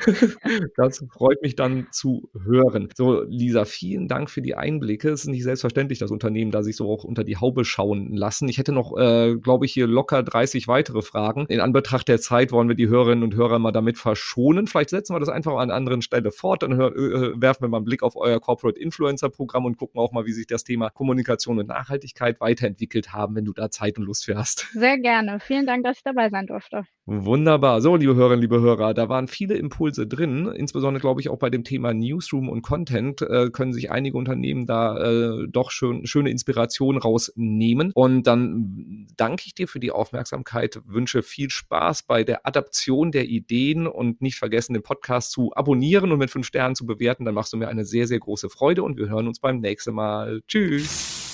Speaker 2: Das freut mich dann zu hören. So, Lisa, vielen Dank für die Einblicke. Es ist nicht selbstverständlich, dass Unternehmen da sich so auch unter die Haube schauen lassen. Ich hätte noch, äh, glaube ich, hier locker 30 weitere Fragen. In Anbetracht der Zeit wollen wir die Hörerinnen und Hörer mal damit verschonen. Vielleicht setzen wir das einfach an anderen Stelle fort. Dann hör, äh, werfen wir mal einen Blick auf euer Corporate Influencer Programm und gucken auch mal, wie sich das Thema Kommunikation und Nachhaltigkeit weiterentwickelt haben, wenn du da Zeit und Lust für hast.
Speaker 3: Sehr gerne. Vielen Dank, dass ich dabei sein durfte.
Speaker 2: Wunderbar. So, liebe Hörerinnen, liebe Hörer, da waren viele Impulse drin. Insbesondere, glaube ich, auch bei dem Thema Newsroom und Content äh, können sich einige Unternehmen da äh, doch schön, schöne Inspirationen rausnehmen. Und dann danke ich dir für die Aufmerksamkeit, wünsche viel Spaß bei der Adaption der Ideen und nicht vergessen, den Podcast zu abonnieren und mit fünf Sternen zu bewerten. Dann machst du mir eine sehr, sehr große Freude und wir hören uns beim nächsten Mal. Tschüss.